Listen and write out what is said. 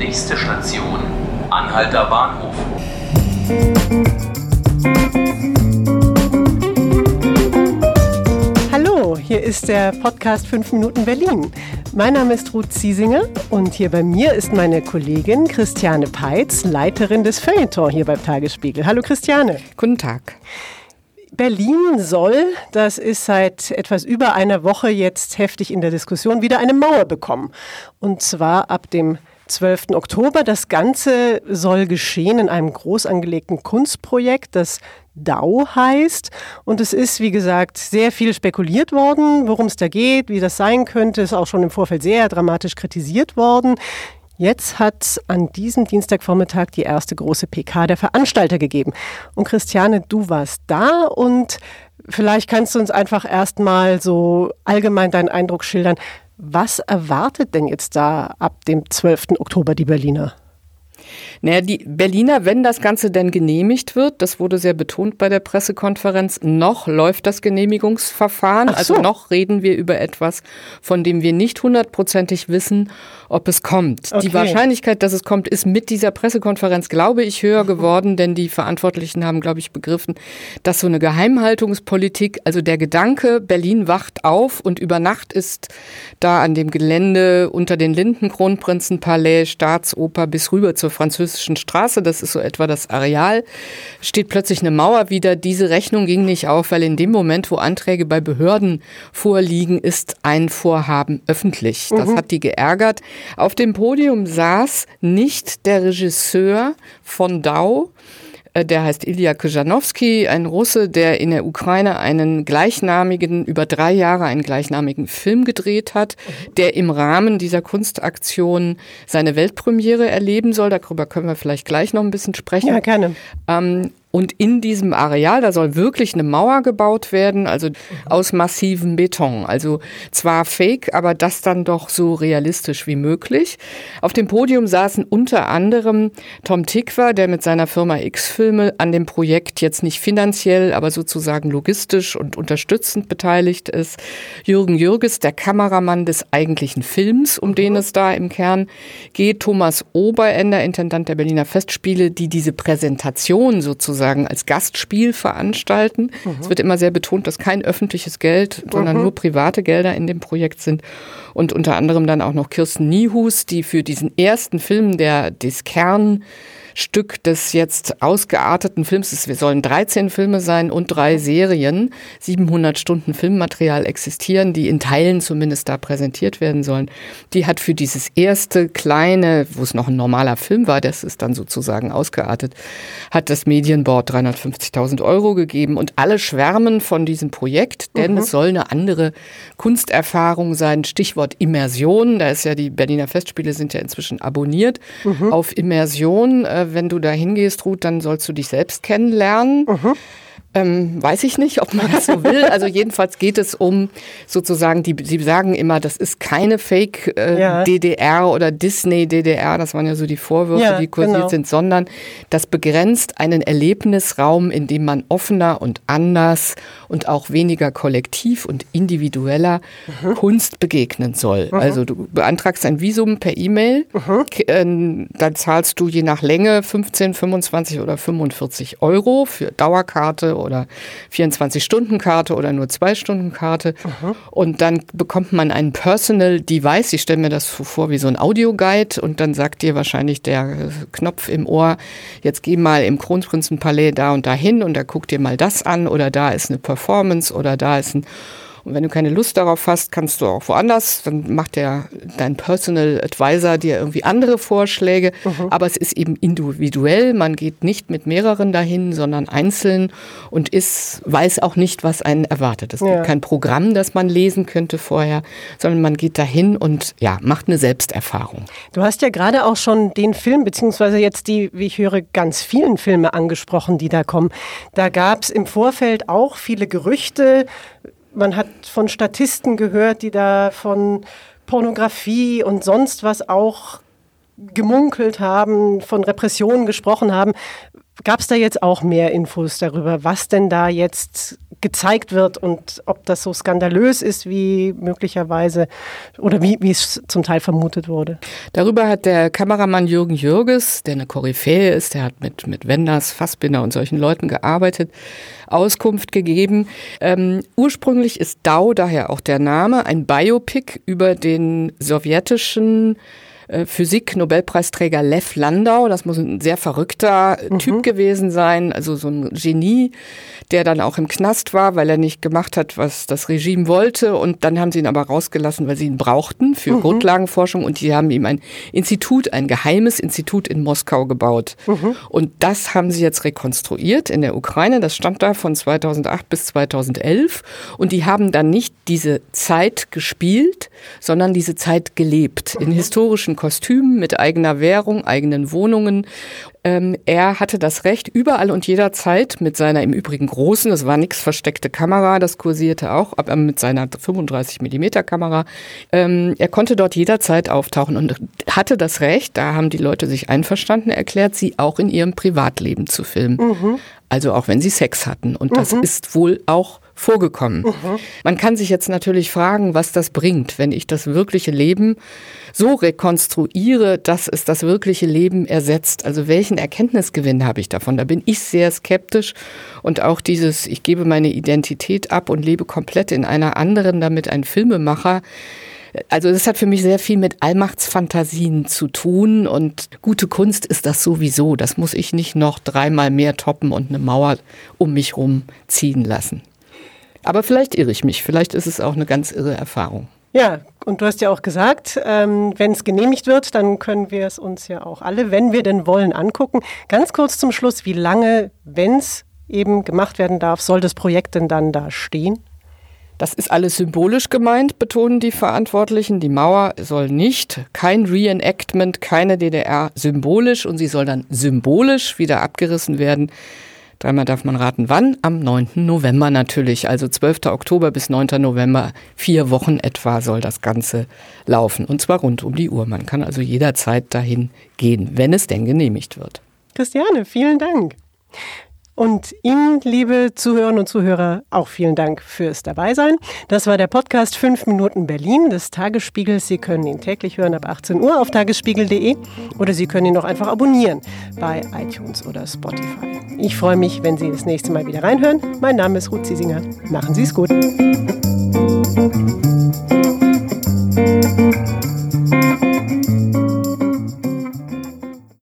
Nächste Station, Anhalter Bahnhof. Hallo, hier ist der Podcast 5 Minuten Berlin. Mein Name ist Ruth Ziesinger und hier bei mir ist meine Kollegin Christiane Peitz, Leiterin des Feuilleton hier beim Tagesspiegel. Hallo Christiane. Guten Tag. Berlin soll, das ist seit etwas über einer Woche jetzt heftig in der Diskussion, wieder eine Mauer bekommen. Und zwar ab dem 12. Oktober. Das Ganze soll geschehen in einem groß angelegten Kunstprojekt, das DAO heißt. Und es ist, wie gesagt, sehr viel spekuliert worden, worum es da geht, wie das sein könnte. Ist auch schon im Vorfeld sehr dramatisch kritisiert worden. Jetzt hat an diesem Dienstagvormittag die erste große PK der Veranstalter gegeben. Und Christiane, du warst da und vielleicht kannst du uns einfach erstmal so allgemein deinen Eindruck schildern. Was erwartet denn jetzt da ab dem 12. Oktober die Berliner? Naja, die Berliner, wenn das Ganze denn genehmigt wird, das wurde sehr betont bei der Pressekonferenz, noch läuft das Genehmigungsverfahren. So. Also noch reden wir über etwas, von dem wir nicht hundertprozentig wissen, ob es kommt. Okay. Die Wahrscheinlichkeit, dass es kommt, ist mit dieser Pressekonferenz, glaube ich, höher geworden, denn die Verantwortlichen haben, glaube ich, begriffen, dass so eine Geheimhaltungspolitik, also der Gedanke, Berlin wacht auf und über Nacht ist da an dem Gelände unter den Linden Kronprinzenpalais, Staatsoper bis rüber zur französischen Straße, das ist so etwa das Areal, steht plötzlich eine Mauer wieder. Diese Rechnung ging nicht auf, weil in dem Moment, wo Anträge bei Behörden vorliegen, ist ein Vorhaben öffentlich. Das mhm. hat die geärgert. Auf dem Podium saß nicht der Regisseur von Dau, der heißt Ilya Kujanowski, ein Russe, der in der Ukraine einen gleichnamigen, über drei Jahre einen gleichnamigen Film gedreht hat, der im Rahmen dieser Kunstaktion seine Weltpremiere erleben soll. Darüber können wir vielleicht gleich noch ein bisschen sprechen. Ja, gerne. Ähm, und in diesem Areal, da soll wirklich eine Mauer gebaut werden, also aus massivem Beton. Also zwar fake, aber das dann doch so realistisch wie möglich. Auf dem Podium saßen unter anderem Tom Tikva, der mit seiner Firma X-Filme an dem Projekt jetzt nicht finanziell, aber sozusagen logistisch und unterstützend beteiligt ist. Jürgen Jürges, der Kameramann des eigentlichen Films, um den es da im Kern geht. Thomas Oberender, Intendant der Berliner Festspiele, die diese Präsentation sozusagen sozusagen als Gastspiel veranstalten. Mhm. Es wird immer sehr betont, dass kein öffentliches Geld, sondern mhm. nur private Gelder in dem Projekt sind. Und unter anderem dann auch noch Kirsten Niehus, die für diesen ersten Film, der des Kern Stück des jetzt ausgearteten Films. Es sollen 13 Filme sein und drei Serien. 700 Stunden Filmmaterial existieren, die in Teilen zumindest da präsentiert werden sollen. Die hat für dieses erste kleine, wo es noch ein normaler Film war, das ist dann sozusagen ausgeartet, hat das Medienboard 350.000 Euro gegeben und alle schwärmen von diesem Projekt, denn mhm. es soll eine andere Kunsterfahrung sein. Stichwort Immersion. Da ist ja die Berliner Festspiele sind ja inzwischen abonniert mhm. auf Immersion. Äh, wenn du da hingehst, Ruth, dann sollst du dich selbst kennenlernen. Mhm. Ähm, weiß ich nicht, ob man das so will. Also jedenfalls geht es um sozusagen, die, sie sagen immer, das ist keine Fake äh, ja. DDR oder Disney DDR, das waren ja so die Vorwürfe, ja, die kursiert genau. sind, sondern das begrenzt einen Erlebnisraum, in dem man offener und anders und auch weniger kollektiv und individueller mhm. Kunst begegnen soll. Mhm. Also du beantragst ein Visum per E-Mail, mhm. Ähm, dann zahlst du je nach Länge 15, 25 oder 45 Euro für Dauerkarte oder 24-Stunden-Karte oder nur 2-Stunden-Karte. Und dann bekommt man einen Personal Device. Ich stelle mir das vor wie so ein Audioguide. Und dann sagt dir wahrscheinlich der Knopf im Ohr, jetzt geh mal im Kronprinzenpalais da und da hin und da guck dir mal das an. Oder da ist eine Performance. Oder da ist ein und wenn du keine Lust darauf hast, kannst du auch woanders. Dann macht der dein Personal Advisor dir irgendwie andere Vorschläge. Mhm. Aber es ist eben individuell. Man geht nicht mit mehreren dahin, sondern einzeln und ist, weiß auch nicht, was einen erwartet. Es ja. gibt kein Programm, das man lesen könnte vorher, sondern man geht dahin und ja, macht eine Selbsterfahrung. Du hast ja gerade auch schon den Film, beziehungsweise jetzt die, wie ich höre, ganz vielen Filme angesprochen, die da kommen. Da gab es im Vorfeld auch viele Gerüchte, man hat von Statisten gehört, die da von Pornografie und sonst was auch gemunkelt haben, von Repressionen gesprochen haben. Gab es da jetzt auch mehr Infos darüber, was denn da jetzt gezeigt wird und ob das so skandalös ist, wie möglicherweise oder wie, wie es zum Teil vermutet wurde? Darüber hat der Kameramann Jürgen Jürges, der eine Koryphäe ist, der hat mit, mit Wenders, Fassbinder und solchen Leuten gearbeitet, Auskunft gegeben. Ähm, ursprünglich ist DAO daher auch der Name, ein Biopic über den sowjetischen Physik-Nobelpreisträger Lev Landau. Das muss ein sehr verrückter mhm. Typ gewesen sein, also so ein Genie, der dann auch im Knast war, weil er nicht gemacht hat, was das Regime wollte. Und dann haben sie ihn aber rausgelassen, weil sie ihn brauchten für mhm. Grundlagenforschung. Und die haben ihm ein Institut, ein geheimes Institut in Moskau gebaut. Mhm. Und das haben sie jetzt rekonstruiert in der Ukraine. Das stand da von 2008 bis 2011. Und die haben dann nicht diese Zeit gespielt, sondern diese Zeit gelebt in mhm. historischen Kostümen, mit eigener Währung, eigenen Wohnungen. Ähm, er hatte das Recht, überall und jederzeit mit seiner im Übrigen großen, das war nichts versteckte Kamera, das kursierte auch, aber mit seiner 35 Millimeter Kamera, ähm, er konnte dort jederzeit auftauchen und hatte das Recht, da haben die Leute sich einverstanden erklärt, sie auch in ihrem Privatleben zu filmen. Mhm. Also auch wenn sie Sex hatten. Und das mhm. ist wohl auch vorgekommen. Mhm. Man kann sich jetzt natürlich fragen, was das bringt, wenn ich das wirkliche Leben so rekonstruiere, dass es das wirkliche Leben ersetzt. Also welchen Erkenntnisgewinn habe ich davon? Da bin ich sehr skeptisch und auch dieses, ich gebe meine Identität ab und lebe komplett in einer anderen, damit ein Filmemacher also das hat für mich sehr viel mit Allmachtsfantasien zu tun und gute Kunst ist das sowieso. Das muss ich nicht noch dreimal mehr toppen und eine Mauer um mich rum ziehen lassen. Aber vielleicht irre ich mich, vielleicht ist es auch eine ganz irre Erfahrung. Ja, und du hast ja auch gesagt, ähm, wenn es genehmigt wird, dann können wir es uns ja auch alle, wenn wir denn wollen, angucken. Ganz kurz zum Schluss, wie lange, wenn es eben gemacht werden darf, soll das Projekt denn dann da stehen? Das ist alles symbolisch gemeint, betonen die Verantwortlichen. Die Mauer soll nicht, kein Reenactment, keine DDR symbolisch und sie soll dann symbolisch wieder abgerissen werden. Dreimal darf man raten, wann? Am 9. November natürlich, also 12. Oktober bis 9. November. Vier Wochen etwa soll das Ganze laufen. Und zwar rund um die Uhr. Man kann also jederzeit dahin gehen, wenn es denn genehmigt wird. Christiane, vielen Dank. Und Ihnen, liebe Zuhörerinnen und Zuhörer, auch vielen Dank fürs Dabeisein. Das war der Podcast 5 Minuten Berlin des Tagesspiegels. Sie können ihn täglich hören ab 18 Uhr auf tagesspiegel.de oder Sie können ihn auch einfach abonnieren bei iTunes oder Spotify. Ich freue mich, wenn Sie das nächste Mal wieder reinhören. Mein Name ist Ruth Ziesinger. Machen Sie es gut.